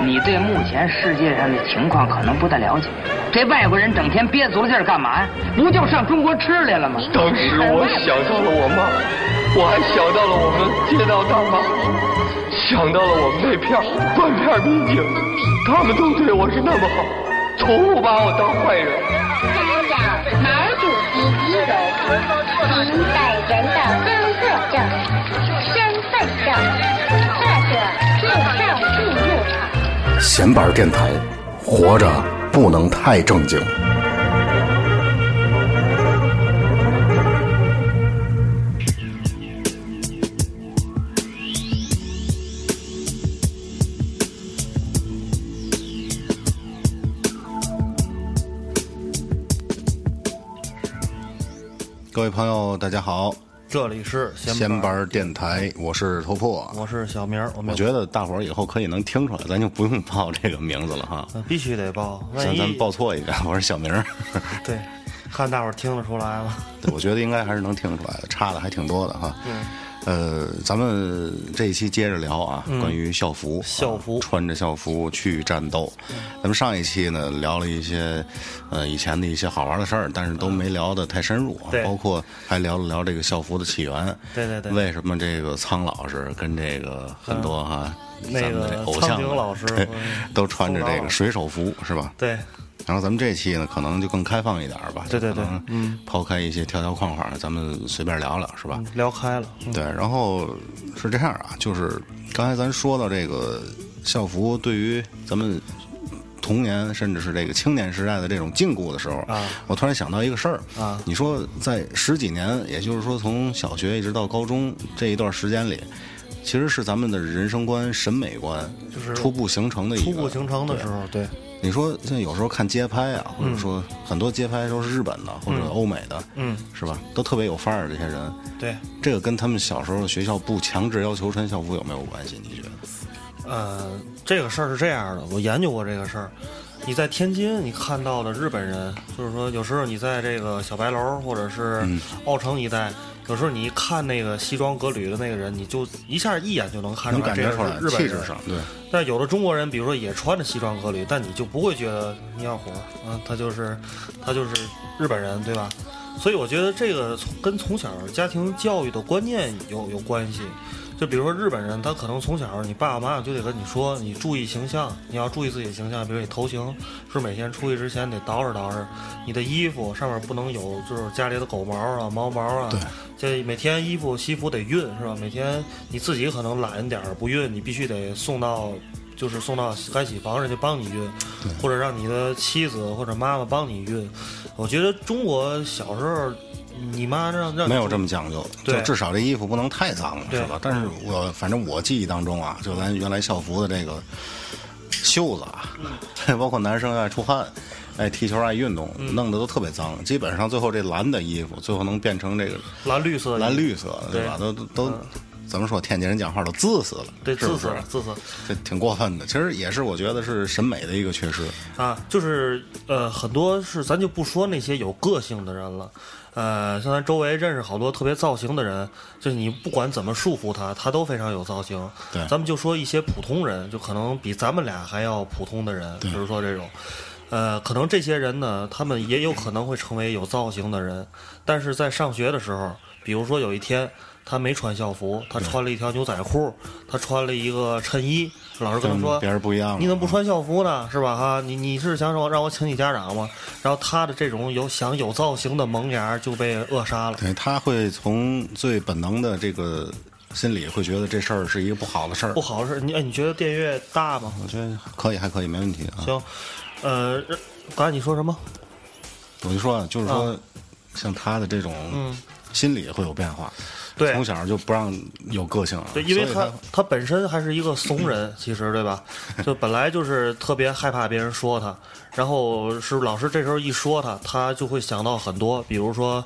你对目前世界上的情况可能不太了解。这外国人整天憋足了劲儿干嘛呀？不就上中国吃来了吗？当时我想到了我妈，我还想到了我们街道大妈，想到了我们那片半片民警，他们都对我是那么好，从不把我当坏人。参照毛主席遗容，您本人的工作证、身份证，或者护照进入场。闲板电台，活着不能太正经。各位朋友，大家好，这里是闲闲板电台，我是头破。我是小明儿，我我觉得大伙儿以后可以能听出来，咱就不用报这个名字了哈。呃必须得报，万一咱咱报错一个，我是小明儿。对，看大伙儿听得出来吗？对，我觉得应该还是能听出来的，差的还挺多的哈。嗯。呃，咱们这一期接着聊啊，关于校服，校服啊穿着校服去战斗。咱们上一期呢聊了一些呃以前的一些好玩的事儿，但是都没聊得太深入包括还聊了聊这个校服的起源。对对对为什么这个苍老师跟这个很多哈、那咱们的偶像老师 都穿着这个水手服是吧？对，然后咱们这期呢，可能就更开放一点儿吧。对对对嗯抛开一些条条框框，咱们随便聊聊，是吧？聊开了。嗯对，然后是这样啊，就是刚才咱说到这个校服对于咱们童年甚至是这个青年时代的这种禁锢的时候，啊我突然想到一个事儿啊你说在十几年，也就是说从小学一直到高中这一段时间里。其实是咱们的人生观、审美观，就是初步形成的一个初步形成的时候，对，你说现在有时候看街拍啊，或者说很多街拍都是日本的或者欧美的，嗯，是吧？都特别有范儿，这些人，对，这个跟他们小时候学校不强制要求穿校服有没有关系？你觉得？呃，这个事儿是这样的，我研究过这个事儿。你在天津，你看到的日本人，就是说，有时候你在这个小白楼或者是嗯奥城一带，有时候你一看那个西装革履的那个人，你就一下一眼就能看出能感这个觉出来是日本人气质。上，对，但有的中国人，比如说也穿着西装革履，但你就不会觉得你要火啊，他就是他就是日本人，对吧？所以我觉得这个从跟从小家庭教育的观念有有关系。就比如说日本人，他可能从小你爸爸妈妈就得跟你说，你注意形象，你要注意自己的形象。比如你头型是每天出去之前得捯饬捯饬，你的衣服上面不能有就是家里的狗毛啊、猫毛啊。对，这每天衣服西服得熨是吧？每天你自己可能懒一点儿不熨，你必须得送到。就是送到干洗房，人家帮你熨，或者让你的妻子或者妈妈帮你熨。我觉得中国小时候，你妈让让没有这么讲究，对就至少这衣服不能太脏，了是吧？但是我反正我记忆当中啊，就咱原来校服的这个袖子啊，包括男生爱出汗。爱踢球爱运动，嗯弄得都特别脏。基本上最后这蓝的衣服，最后能变成这个蓝绿色的蓝绿色的，对吧？都都都，怎么说？天津人讲话都自私了，对自私了，自私这挺过分的。其实也是我觉得是审美的一个缺失。啊，就是呃，很多是咱就不说那些有个性的人了。呃，像咱周围认识好多特别造型的人，就是你不管怎么束缚他，他都非常有造型。对咱们就说一些普通人，就可能比咱们俩还要普通的人，比如说这种，呃，可能这些人呢，他们也有可能会成为有造型的人，但是在上学的时候，比如说有一天他没穿校服，他穿了一条牛仔裤，他穿了一个衬衣，老师跟他说别人不一样你怎么不穿校服呢？是吧？哈，你你是想说让我请你家长吗？然后他的这种有想有造型的萌芽就被扼杀了。对，他会从最本能的这个心理会觉得这事儿是一个不好的事儿不。好事儿，你哎，你觉得电乐大吗？我觉得可以，还可以，没问题啊。行，呃，刚才你说什么？我就说，就是说，像他的这种心理会有变化。对从小就不让有个性了。对，因为他他本身还是一个怂人，其实对吧？就本来就是特别害怕别人说他，然后是老师这时候一说他，他就会想到很多，比如说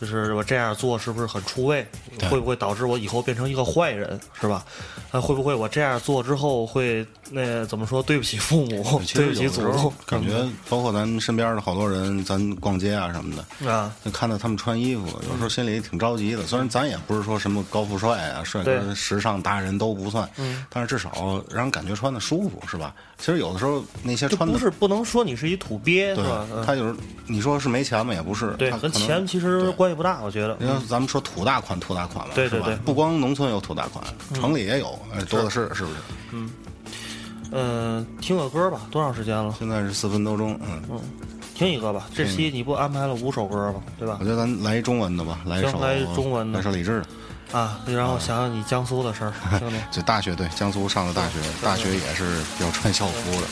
就是我这样做是不是很出位？会不会导致我以后变成一个坏人，是吧？那，会不会我这样做之后会那怎么说对不起父母，对不起祖宗？感觉包括咱身边的好多人，咱逛街啊什么的，啊，就看到他们穿衣服，有时候心里挺着急的。虽然咱也不是说什么高富帅啊、帅哥、时尚达人都不算，但是至少让人感觉穿的舒服，是吧？其实有的时候那些穿的不是不能说你是一土鳖，是对吧？嗯他有时候你说是没钱嘛，也不是，对，和他可能钱其实关系不大，我觉得。你看，咱们说土大款，土大款了，是吧对对对不光农村有土大款，城里也有，呃多的是，是不是？嗯，听个歌吧，多长时间了？现在是四分多钟，嗯嗯，听一个吧。这期你不安排了五首歌吗？对吧我？觉得咱来一中文的吧，来一首来一中文的来首李志的。啊，然后想想你江苏的事儿，听听。就大学对江苏上的大学，大学也是要穿校服的。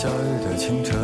夏日的清晨，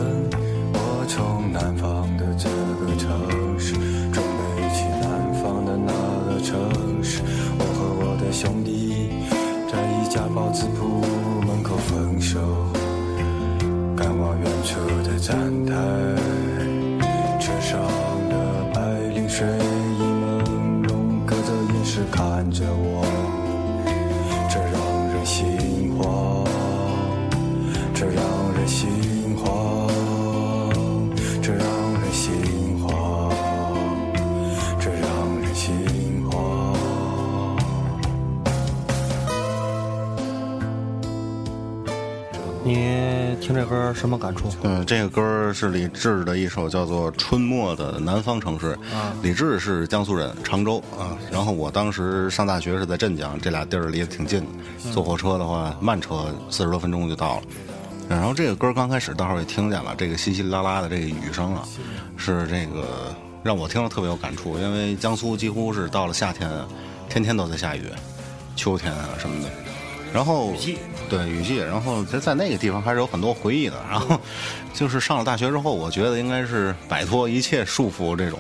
什么感触？嗯，这个歌是李志的一首叫做《春末的南方城市》。啊李志是江苏人，常州啊。然后我当时上大学是在镇江，这俩地儿离得挺近的。坐火车的话，慢车四十多分钟就到了。然后这个歌刚开始，大伙儿也听见了，这个稀稀拉拉的这个雨声啊，是这个让我听了特别有感触，因为江苏几乎是到了夏天啊，天天都在下雨，秋天啊什么的。然后对雨季，然后在在那个地方还是有很多回忆的。然后 就是上了大学之后，我觉得应该是摆脱一切束缚这种。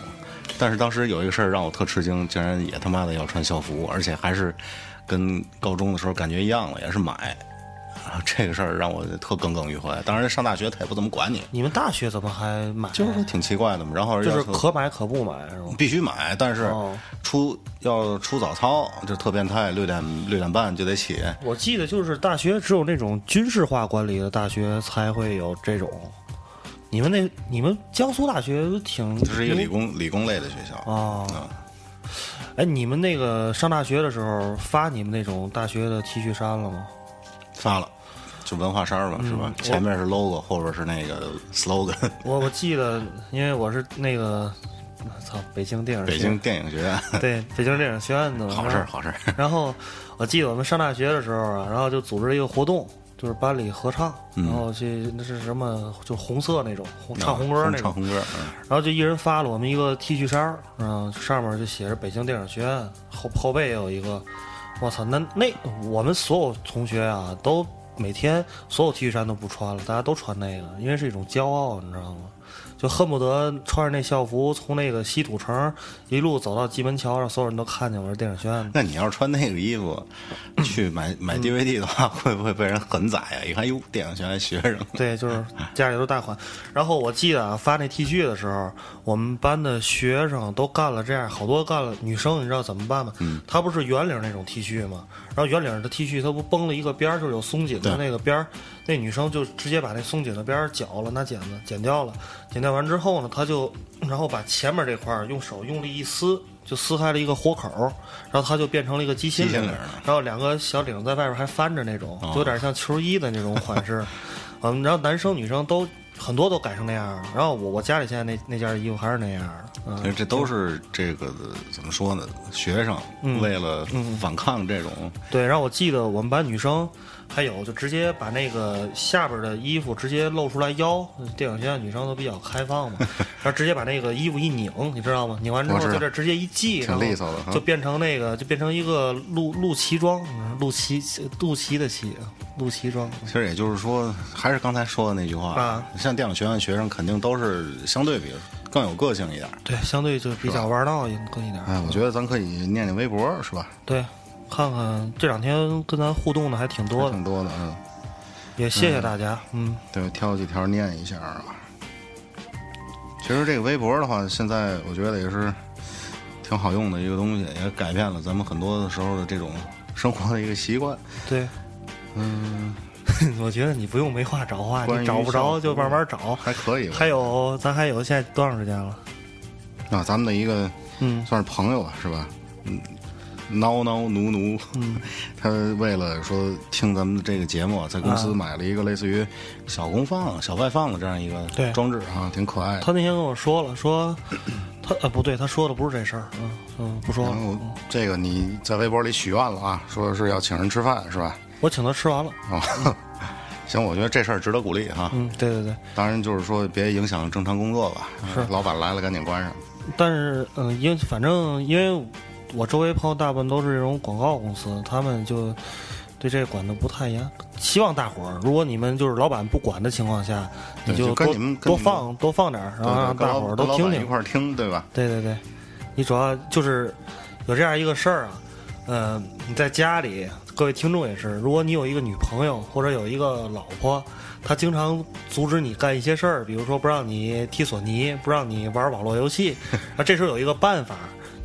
但是当时有一个事儿让我特吃惊，竟然也他妈的要穿校服，而且还是跟高中的时候感觉一样了，也是买。啊，这个事儿让我特耿耿于怀。当然上大学他也不怎么管你，你们大学怎么还买？就是挺奇怪的嘛。然后就是可买可不买是吗？必须买，但是哦出要出早操就特变态，六点六点半就得起。我记得就是大学只有那种军事化管理的大学才会有这种。你们那你们江苏大学挺这是一个理工理工类的学校哦啊哎，你们那个上大学的时候发你们那种大学的 T 恤衫了吗？发了，就文化衫儿吧，是吧？嗯前面是 logo，后边是那个 slogan。我我记得，因为我是那个，操，北京电影北京电影学院，对北京电影学院的好事儿，好事儿。然后我记得我们上大学的时候啊，然后就组织了一个活动，就是班里合唱，嗯然后去那是什么，就红色那种，红唱红歌那种，唱红歌，嗯然后就一人发了我们一个 T 恤衫儿，嗯，上面就写着北京电影学院，后后背也有一个，我操，那那我们所有同学啊，都每天所有 T 恤衫都不穿了，大家都穿那个，因为是一种骄傲，你知道吗？就恨不得穿着那校服从那个西土城一路走到蓟门桥，让所有人都看见我是电影学院的。那你要是穿那个衣服 去买买 DVD 的话，会不会被人狠宰呀？一看，哟，电影学院学生，对，就是家里都大款。然后我记得啊，发那 T 恤的时候，我们班的学生都干了这样，好多干了。女生你知道怎么办吗？嗯，她不是圆领那种 T 恤吗？然后圆领的 T 恤它不绷了一个边儿，就是有松紧的那个边儿，那女生就直接把那松紧的边儿绞了，拿剪子剪掉了。剪掉完之后呢，他就然后把前面这块儿用手用力一撕。就撕开了一个豁口，然后它就变成了一个鸡心领鸡心领儿，然后两个小领在外边还翻着那种，就有点像球衣的那种款式。嗯，然后男生女生都很多都改成那样了。然后我我家里现在那那件衣服还是那样的。嗯，这都是这个怎么说呢？学生为了反抗这种，对。然后我记得我们班女生还有就直接把那个下边的衣服直接露出来腰，电影学院女生都比较开放嘛，然后直接把那个衣服一拧，你知道吗？拧完之后我知道在这直接一系，挺然后利索的哈就变成那个就变成一个露露脐装，露脐肚脐的脐，露脐装。其实也就是说，还是刚才说的那句话，啊像电影学院学生肯定都是相对比更有个性一点。对，相对就比较玩闹一更一点。哎，我觉得咱可以念念微博，是吧？对，看看这两天跟咱互动的还挺多的，挺多的，嗯，也谢谢大家。嗯，对，挑几条念一下啊。其实这个微博的话，现在我觉得也是挺好用的一个东西，也改变了咱们很多的时候的这种生活的一个习惯。对，嗯，我觉得你不用没话找话，你找不着就慢慢找。还可以吧。还有，咱还有现在多长时间了？啊，咱们的一个嗯算是朋友吧，是吧？嗯，挠挠奴奴，嗯，他为了说听咱们的这个节目，在公司啊买了一个类似于小功放、小外放的这样一个对装置啊，挺可爱的。他那天跟我说了，说 他呃不对，他说的不是这事儿。嗯嗯，不说了这个你在微博里许愿了啊，说是要请人吃饭，是吧？我请他吃完了。啊，行，我觉得这事儿值得鼓励哈。嗯，对对对。当然就是说别影响正常工作吧。是老板来了赶紧关上。但是嗯，因为反正因为我周围朋友大部分都是这种广告公司，他们就对这个管的不太严。希望大伙儿，如果你们就是老板不管的情况下，你就跟多多放多放点儿，然后让大伙儿都听听。一块儿听，对吧？对对对，你主要就是有这样一个事儿啊，呃，你在家里，各位听众也是，如果你有一个女朋友或者有一个老婆，她经常阻止你干一些事儿，比如说不让你踢索尼，不让你玩网络游戏，啊，这时候有一个办法。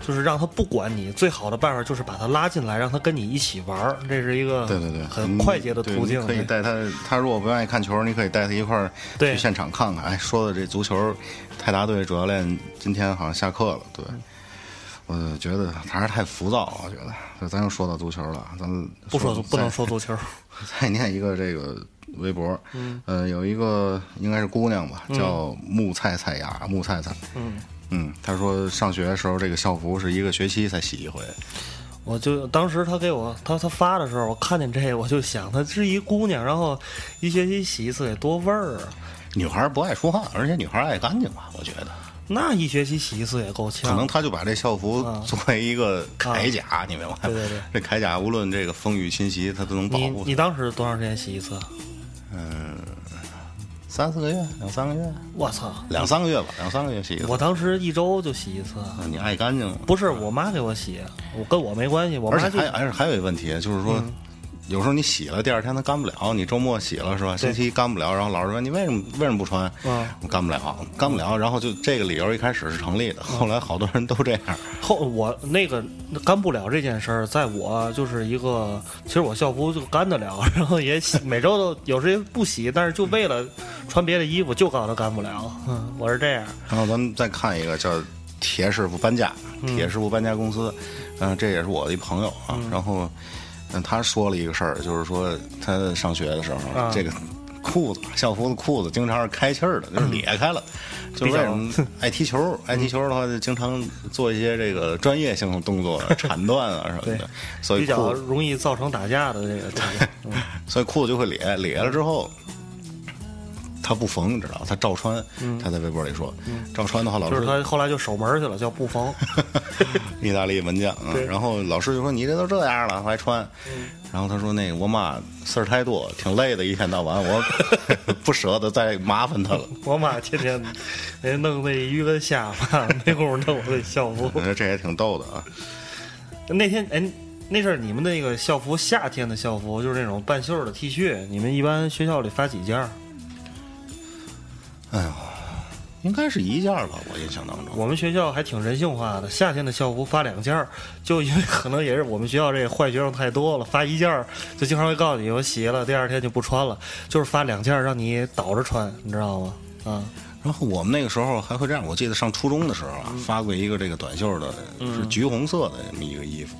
就是让他不管你，最好的办法就是把他拉进来，让他跟你一起玩儿，这是一个对对对，很快捷的途径。你可以带他，他如果不愿意看球，你可以带他一块儿去现场看看。哎，说的这足球，泰达队主教练今天好像下课了，对。我觉得还是太浮躁，我觉得。咱又说到足球了，咱们不说不能说足球，再念一个这个微博，嗯，呃，有一个应该是姑娘吧，叫木菜菜芽，木菜菜，嗯嗯，他说上学的时候这个校服是一个学期才洗一回，我就当时他给我他他发的时候，我看见这个，我就想，她是一姑娘，然后一学期洗一次得多味儿啊！女孩儿不爱出汗，而且女孩儿爱干净吧，我觉得。那一学期洗一次也够呛。可能他就把这校服啊作为一个铠甲，你明白吗？对对对这铠甲无论这个风雨侵袭，它都能保你护你当时多长时间洗一次？嗯，三四个月，两三个月，我操！两三个月吧，两三个月洗一次。我当时一周就洗一次，那你爱干净吗？不是我妈给我洗，我跟我没关系，我妈就而且还有还有还有一个问题，就是说，有时候你洗了，第二天它干不了。你周末洗了是吧？星期一干不了，然后老师问你为什么为什么不穿？嗯干不了，干不了。然后就这个理由一开始是成立的，后来好多人都这样。后我那个干不了这件事儿，在我就是一个，其实我校服就干得了，然后也洗，每周都有时间不洗，但是就为了穿别的衣服，就告诉他干不了。嗯，我是这样。然后咱们再看一个叫铁师傅搬家，铁师傅搬家公司，嗯、这也是我的一朋友啊。然后，嗯，他说了一个事儿，就是说他上学的时候，啊这个裤子校服的裤子经常是开气儿的，就是裂开了。就是为什么爱踢球？爱踢球的话，就经常做一些这个专业性的动作，铲断啊什么的，所以比较，容易造成打架的这个 所以裤子就会裂，裂了之后。他不缝，你知道？他照穿。他在微博里说，照穿的话，老师就是他后来就守门去了，叫不缝。意大利门将啊，然后老师就说你这都这样了还穿，然后他说那个我妈事儿太多，挺累的，一天到晚我 不舍得再麻烦他了。我妈天天得弄那鱼跟虾嘛，没工夫弄我这校服我。觉得这也挺逗的啊。那天哎，那阵儿你们那个校服，夏天的校服就是那种半袖的 T 恤，你们一般学校里发几件儿？哎呦，应该是一件儿吧，我印象当中。我们学校还挺人性化的，夏天的校服发两件儿，就因为可能也是我们学校这坏学生太多了，发一件儿就经常会告诉你我洗了，第二天就不穿了，就是发两件儿让你倒着穿，你知道吗？啊，然后我们那个时候还会这样，我记得上初中的时候啊，发过一个这个短袖的，是橘红色的这么一个衣服。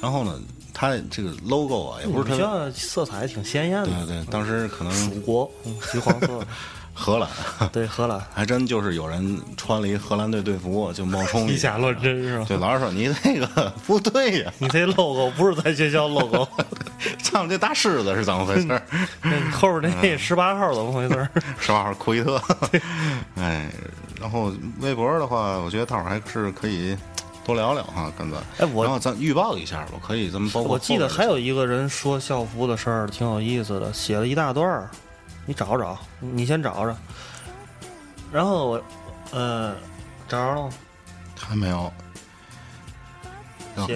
然后呢，它这个 logo 啊也不是特我们学别，校色彩挺鲜艳的，对对，当时可能蜀国，嗯，橘黄色的，荷兰。对，荷兰，还真就是有人穿了一荷兰队队服就冒充以假 乱真是吧？对，老师说你那个不对呀、你这 logo 不是咱学校 logo，上面这大狮子是怎么回事？那后边那十八号怎么回事儿？十八号库伊特，哎，然后微博的话，我觉得大伙儿还是可以多聊聊哈，跟咱。哎我然后咱预报一下吧，可以，咱们包括我记得还有一个人说校服的事儿，挺有意思的，写了一大段儿，你找找，你先找找。然后我，呃，找着了吗？还没有。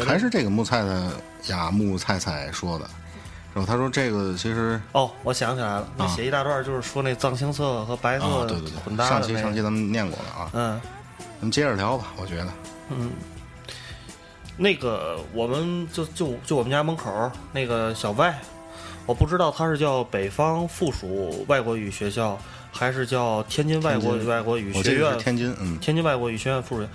还是这个木菜的雅，木菜菜说的，然后他说这个其实哦，我想起来了，那啊写一大段就是说那藏青色和白色啊，对对对，混搭上期上期。咱们念过了啊，嗯咱们接着聊吧，我觉得嗯，那个我们就就就我们家门口那个小外，我不知道他是叫北方附属外国语学校，还是叫天津外国外国语学院天津，嗯，天津外国语学院附属学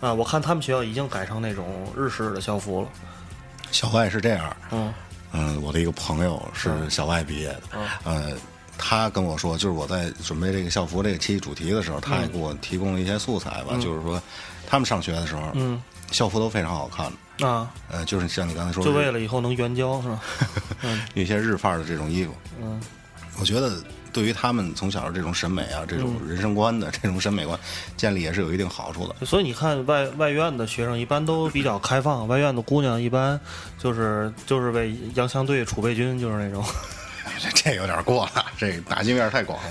啊，我看他们学校已经改成那种日式的校服了。小外是这样，嗯。嗯，我的一个朋友是小外毕业的，呃，他跟我说，就是我在准备这个校服这个期主题的时候，他也给我提供了一些素材吧，就是说他们上学的时候，嗯。校服都非常好看的，啊，呃，就是像你刚才说的，就为了以后能援交是吧？有些日范儿的这种衣服，嗯，我觉得对于他们从小这种审美啊，这种人生观的这种审美观建立也是有一定好处的。所以你看外外院的学生一般都比较开放，外院的姑娘一般就是就是为洋枪队储备军，就是那种。这 这有点过了，这打击面太广了。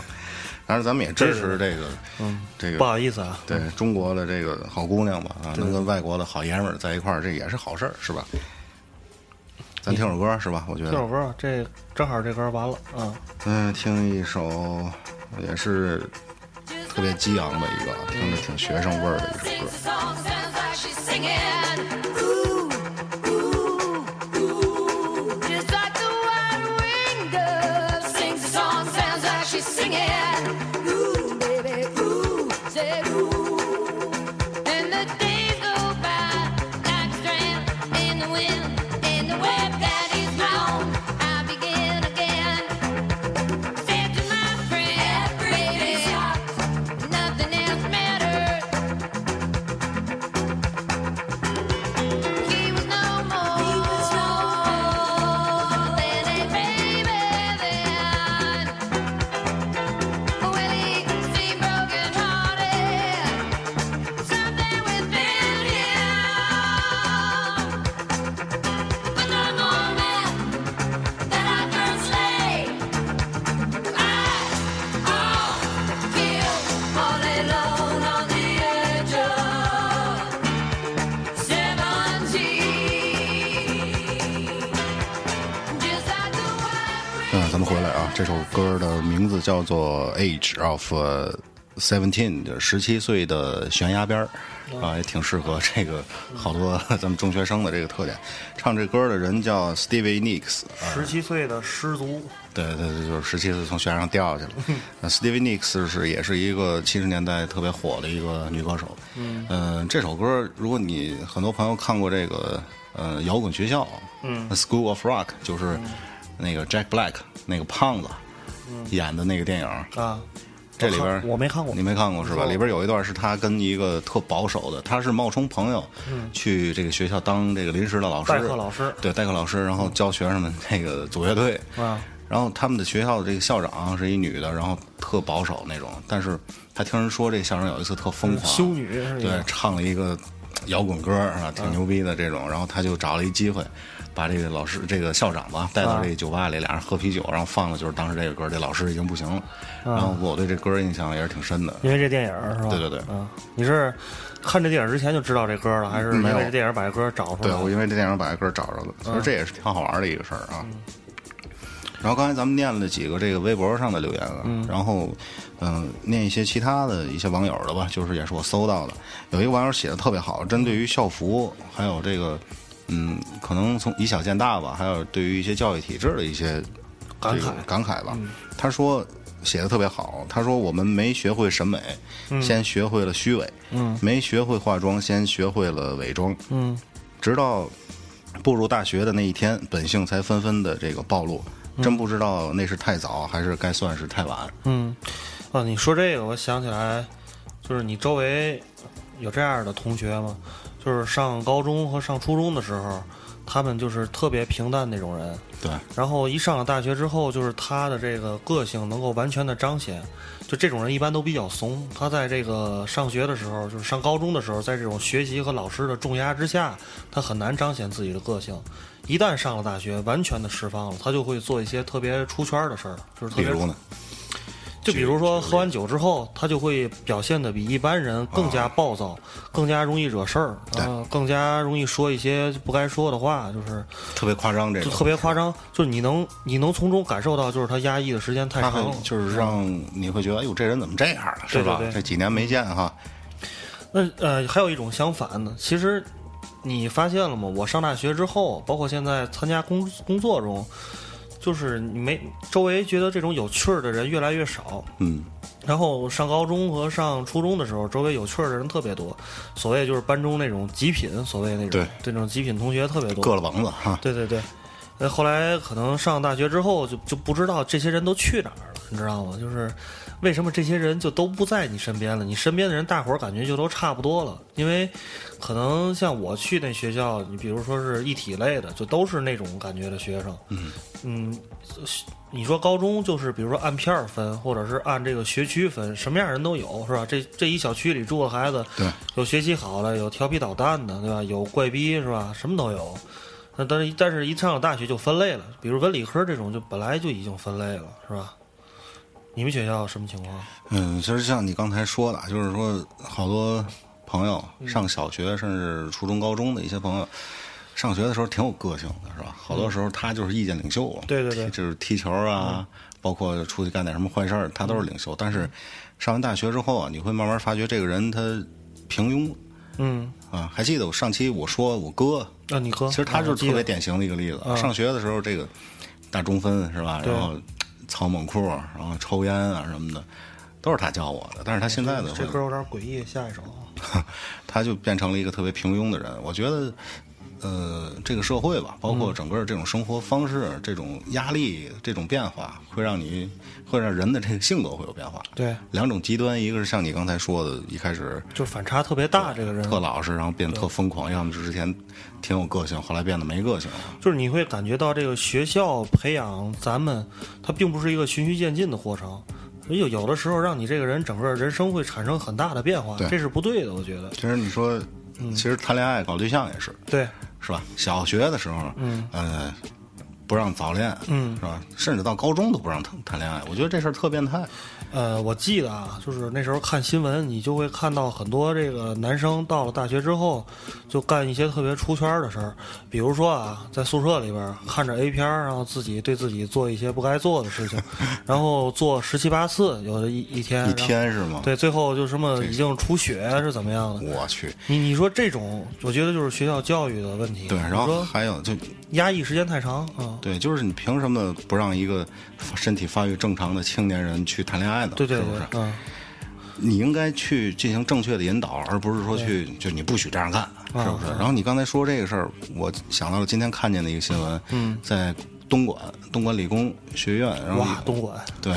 当然，咱们也支持这个，嗯，这个不好意思啊，对中国的这个好姑娘吧，啊，能跟外国的好爷们儿在一块儿，这也是好事儿，是吧？咱听首歌是吧？我觉得，这首歌这正好这歌完了啊，嗯，听一首也是特别激昂的一个，听着挺学生味儿的一首歌。嗯，咱们回来啊，这首歌的名字叫做《Age of Seventeen》，十七岁的悬崖边儿。啊，也挺适合这个好多 咱们中学生的这个特点。唱这歌的人叫 Stevie Nicks，啊，十七岁的失足，对对对，就是十七岁从悬崖上掉下去了。那 Stevie Nicks 是也是一个七十年代特别火的一个女歌手。嗯，这首歌如果你很多朋友看过这个呃摇滚学校，嗯，School of Rock 就是那个 Jack Black 那个胖子演的那个电影，啊，这里边我没看过你没看过是吧？里边有一段是他跟一个特保守的，他是冒充朋友去这个学校当这个临时的老师，代课老师对代课老师，然后教学生们那个组乐队。啊，然后他们的学校的这个校长是一女的，然后特保守那种，但是他听人说这校长有一次特疯狂，修女是对，唱了一个摇滚歌啊，挺牛逼的这种，然后他就找了一机会。把这个老师，这个校长吧，带到这个酒吧里，俩人喝啤酒，然后放的就是当时这个歌，这老师已经不行了。然后我对这歌印象也是挺深的。因为这电影是吧？对对对啊，你是看这电影之前就知道这歌了，还是没有因为这电影把这歌找出来对，我因为这电影把这歌找着了，其实这也是挺好玩的一个事儿啊。然后刚才咱们念了几个这个微博上的留言啊，然后嗯、念一些其他的一些网友的吧，就是也是我搜到的，有一个网友写的特别好，针对于校服还有这个嗯，可能从以小见大吧，还有对于一些教育体制的一些感慨感慨吧。他说写的特别好，他说我们没学会审美，先学会了虚伪，嗯没学会化妆，先学会了伪装，嗯直到步入大学的那一天，本性才纷纷的这个暴露。真不知道那是太早还是该算是太晚。嗯，哦，你说这个，我想起来，就是你周围有这样的同学吗？就是上高中和上初中的时候，他们就是特别平淡那种人，对，然后一上了大学之后，就是他的这个个性能够完全的彰显。就这种人一般都比较怂，他在这个上学的时候，就是上高中的时候，在这种学习和老师的重压之下，他很难彰显自己的个性。一旦上了大学，完全的释放了，他就会做一些特别出圈的事儿，就是特别比如呢？就比如说喝完酒之后，他就会表现的比一般人更加暴躁，更加容易惹事儿，啊，更加容易说一些不该说的话，就是特别夸张，这个就特别夸张，就是你能你能从中感受到，就是他压抑的时间太长了，就是让你会觉得，哎呦，这人怎么这样了，是吧对对？对这几年没见哈，那呃，还有一种相反的，其实你发现了吗？我上大学之后，包括现在参加工工作中，就是你没周围觉得这种有趣儿的人越来越少。嗯，然后上高中和上初中的时候，周围有趣儿的人特别多，所谓就是班中那种极品，所谓那种对那种极品同学特别多。硌了膀子哈。对对对，呃，后来可能上大学之后就就不知道这些人都去哪儿了，你知道吗？就是为什么这些人就都不在你身边了？你身边的人，大伙儿感觉就都差不多了，因为可能像我去那学校，你比如说是一体类的，就都是那种感觉的学生。嗯嗯，你说高中就是比如说按片儿分，或者是按这个学区分，什么样人都有，是吧？这这一小区里住的孩子，对，有学习好的，有调皮捣蛋的，对吧？有怪逼，是吧？什么都有。那但是但是一上了大学就分类了，比如文理科这种就本来就已经分类了，是吧？你们学校什么情况？嗯，其实像你刚才说的，就是说好多朋友上小学甚至初中、高中的一些朋友，上学的时候挺有个性的，是吧？好多时候他就是意见领袖啊，对对对就是踢球啊，包括出去干点什么坏事儿，他都是领袖。但是上完大学之后啊，你会慢慢发觉这个人他平庸嗯，啊。还记得我上期我说我哥，那你哥，其实他就是特别典型的一个例子。嗯上学的时候，这个大中分是吧？然后操猛裤，然后抽烟啊什么的，都是他教我的。但是他现在的，这歌有点诡异，下一首啊。他就变成了一个特别平庸的人。我觉得，呃，这个社会吧，包嗯括整个这种生活方式、这种压力、这种变化，会让你会让人的这个性格会有变化。对，两种极端，一个是像你刚才说的，一开始就反差特别大，这个人特老实，然后变得特疯狂；要么之前挺有个性，后来变得没个性了。就是你会感觉到这个学校培养咱们，它并不是一个循序渐进的过程，有有的时候让你这个人整个人生会产生很大的变化，对这是不对的，我觉得。其实你说，嗯其实谈恋爱、搞对象也是，对，是吧？小学的时候，嗯呃，不让早恋，嗯是吧？甚至到高中都不让谈谈恋爱，我觉得这事儿特变态。呃，我记得啊，就是那时候看新闻，你就会看到很多这个男生到了大学之后，就干一些特别出圈的事儿，比如说啊，在宿舍里边看着 A 片，然后自己对自己做一些不该做的事情，然后做十七八次，有的一一天，一天是吗？对，最后就什么已经出血是怎么样的？我去，你你说这种，我觉得就是学校教育的问题。对，然后说还有就压抑时间太长啊。对，就是你凭什么不让一个身体发育正常的青年人去谈恋爱呢？对对是不是？你应该去进行正确的引导，而不是说去就你不许这样干，是不是？然后你刚才说这个事儿，我想到了今天看见的一个新闻，嗯，在东莞东莞理工学院，然后哇，东莞。对，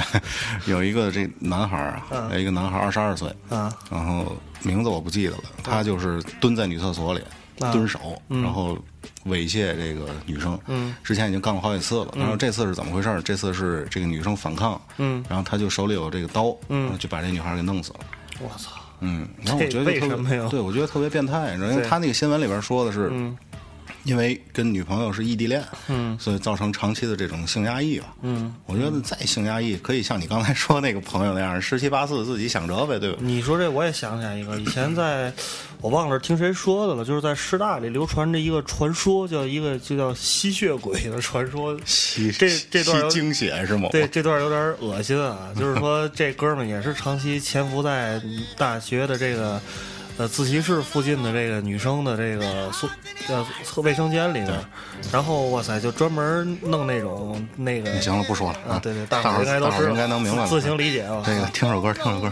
有一个这男孩儿啊，嗯。有一个男孩二十二岁，嗯，然后名字我不记得了，他就是蹲在女厕所里啊蹲守，嗯。然后猥亵这个女生。嗯，之前已经干过好几次了，然后这次是怎么回事儿？这次是这个女生反抗，嗯。然后他就手里有这个刀，嗯。然后就把这女孩给弄死了。我操，嗯，然后我觉得就特别，对我觉得特别变态，因为他那个新闻里边说的是，嗯因为跟女朋友是异地恋，嗯所以造成长期的这种性压抑吧。嗯，我觉得再性压抑，可以像你刚才说那个朋友那样，十七八岁自己想着呗，对吧？你说这我也想起来一个，以前在我忘了听谁说的了，就是在师大里流传着一个传说，叫一个就叫吸血鬼的传说。吸这这段有吸精血是吗？对，这段有点恶心啊，就是说这哥们儿也是长期潜伏在大学的这个呃自习室附近的这个女生的这个宿呃厕卫生间里面，然后哇塞，就专门弄那种那个行了，不说了啊，对对，大大伙儿应该都知道，大伙儿应该能明白。自行理解啊。这个听首歌，听首歌。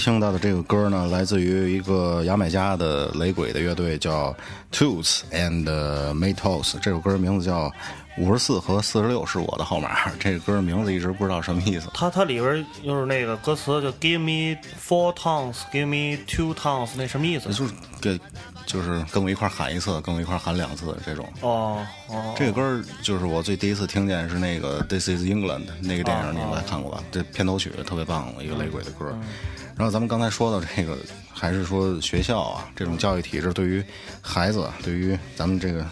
听到的这个歌呢，来自于一个牙买加的雷鬼的乐队，叫 Toots and Maytos。这首歌名字叫《五十四和四十六是我的号码》。这个歌名字一直不知道什么意思。它它里边就是那个歌词就 Give me four tons, give me two tons，那什么意思？就是给，就是跟我一块儿喊一次，跟我一块儿喊两次这种。哦哦，这个歌儿就是我最第一次听见是那个《This Is England》那个电影，你们还看过吧？这片头曲特别棒，一个雷鬼的歌儿。然后咱们刚才说到这个，还是说学校啊这种教育体制对于孩子，对于咱们这个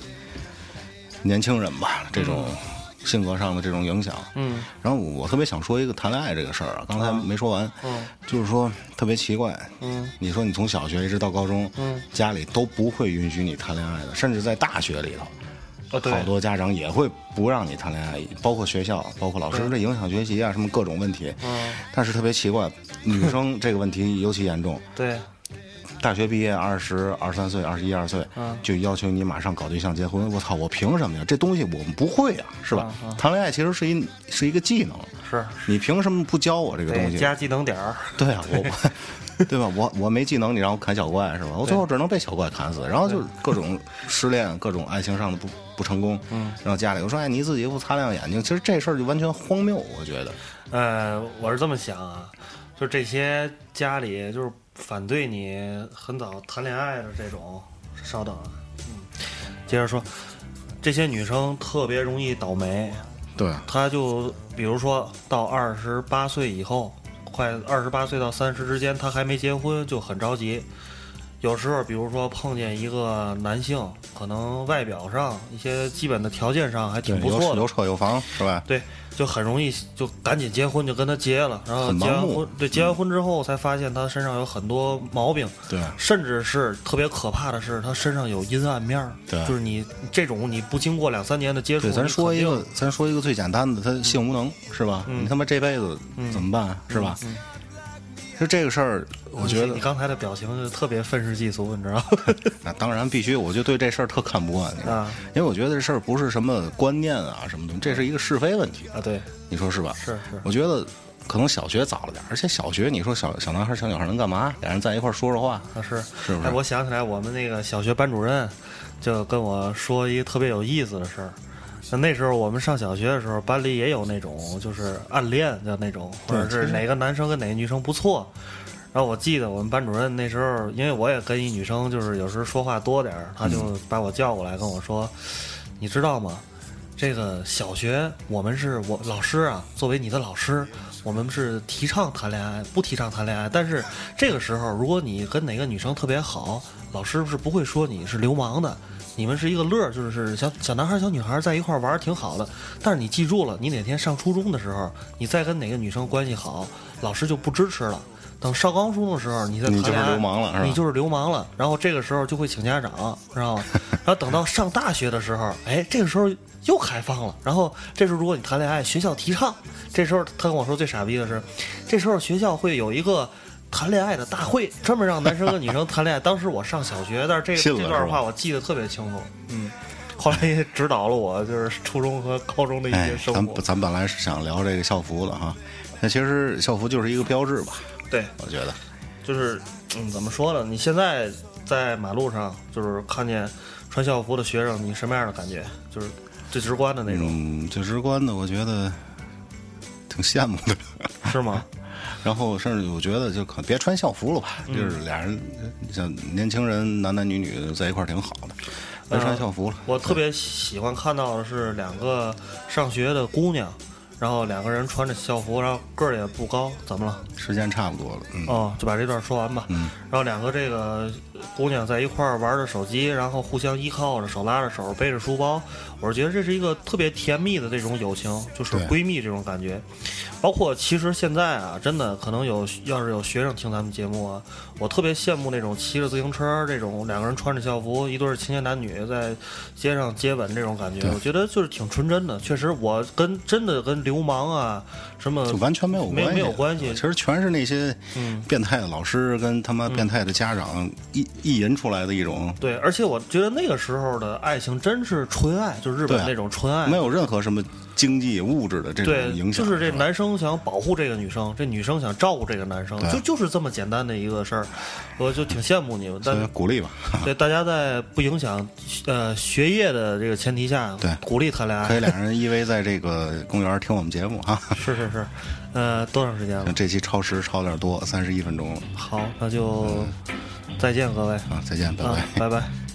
年轻人吧，这种性格上的这种影响。嗯然后我特别想说一个谈恋爱这个事儿啊，刚才没说完，嗯就是说特别奇怪，嗯你说你从小学一直到高中，嗯家里都不会允许你谈恋爱的，甚至在大学里头。好多家长也会不让你谈恋爱，包括学校，包括老师，这影响学习啊，什么各种问题。嗯但是特别奇怪，女生这个问题尤其严重。对大学毕业二十二三岁、二十一二岁，嗯就要求你马上搞对象结婚。我操，我凭什么呀？这东西我们不会啊，是吧？嗯嗯谈恋爱其实是一是一个技能，是你凭什么不教我这个东西？加技能点儿。对啊，我我 对吧？我我没技能，你让我砍小怪是吧？我最后只能被小怪砍死，然后就各种失恋，各种爱情上的不不成功。嗯，然后家里又说：“哎，你自己不擦亮眼睛。”其实这事儿就完全荒谬，我觉得。呃，我是这么想啊，就这些家里就是反对你很早谈恋爱的这种，稍等啊，嗯，接着说，这些女生特别容易倒霉，对，她就比如说到二十八岁以后，快二十八岁到三十之间，她还没结婚就很着急。有时候，比如说碰见一个男性，可能外表上一些基本的条件上还挺，不错的有有，车有房是吧？对，就很容易就赶紧结婚，就跟他结了，然后结完婚，对，结完婚之后才发现他身上有很多毛病，对甚至是特别可怕的是，他身上有阴暗面儿对就是你这种你不经过两三年的接触，对，咱说一个，咱说一个最简单的，他性无能是吧？嗯你他妈这辈子怎么办是吧？嗯就这个事儿，我觉得你刚才的表情就特别愤世嫉俗，你知道吗？那，当然必须，我就对这事儿特看不惯，你知道吗啊因为我觉得这事儿不是什么观念啊什么东西，这是一个是非问题，啊，对，你说是吧？是是，我觉得可能小学早了点儿，而且小学你说小小男孩小女孩能干嘛？俩人在一块儿说说话，啊是是不是哎，我想起来，我们那个小学班主任就跟我说一个特别有意思的事儿。那那时候我们上小学的时候，班里也有那种就是暗恋的那种，或者是哪个男生跟哪个女生不错。然后我记得我们班主任那时候，因为我也跟一女生就是有时候说话多点儿，他就把我叫过来跟我说：“你知道吗？这个小学我们是我老师啊，作为你的老师，我们是提倡谈恋爱，不提倡谈恋爱。但是这个时候，如果你跟哪个女生特别好，老师是不会说你是流氓的。你们是一个乐儿，就是小小男孩儿、小女孩儿在一块玩儿挺好的。但是你记住了，你哪天上初中的时候，你再跟哪个女生关系好，老师就不支持了。等上高中的时候，你再你就是谈恋爱流氓了是吧你就是流氓了。然后这个时候就会请家长，知道吗？然后等到上大学的时候，哎，这个时候又开放了。然后这时候如果你谈恋爱，学校提倡。这时候他跟我说最傻逼的是，这时候学校会有一个。谈恋爱的大会，专门让男生和女生谈恋爱。当时我上小学，但是这这段话我记得特别清楚。嗯，后来也指导了我，就是初中和高中的一哎些，生活。咱咱本来是想聊这个校服的哈，那其实校服就是一个标志吧，对，我觉得。就是嗯，怎么说呢？你现在在马路上，就是看见穿校服的学生，你什么样的感觉？就是最直观的那种，嗯，最直观的，我觉得挺羡慕的。是吗？然后甚至我觉得就可别穿校服了吧，嗯就是俩人像年轻人男男女女在一块儿挺好的，别穿校服了。我特别喜欢看到的是两个上学的姑娘，然后两个人穿着校服，然后个儿也不高，怎么了？时间差不多了，嗯，哦，就把这段说完吧。嗯然后两个这个姑娘在一块儿玩着手机，然后互相依靠着，手拉着手，背着书包。我是觉得这是一个特别甜蜜的这种友情，就是闺蜜这种感觉。包括其实现在啊，真的可能有要是有学生听咱们节目啊，我特别羡慕那种骑着自行车这种两个人穿着校服，一对儿青年男女在街上接吻这种感觉，我觉得就是挺纯真的。确实，我跟真的跟流氓啊什么就完全没有没关系，没有关系其实全是那些嗯变态的老师跟他妈变态的家长意意淫出来的一种，对，而且我觉得那个时候的爱情真是纯爱，就是日本那种纯爱。没有任何什么经济物质的这种，影响。就是这男生想保护这个女生，这女生想照顾这个男生，就就是这么简单的一个事儿，我就挺羡慕你们。但鼓励吧，对大家在不影响呃学业的这个前提下，对鼓励谈恋爱。可以 两人依偎在这个公园听我们节目啊。是是是，呃，多长时间了？这期超时超点多，三十一分钟了好，那就再见各位啊！再见，拜啊拜。，拜拜。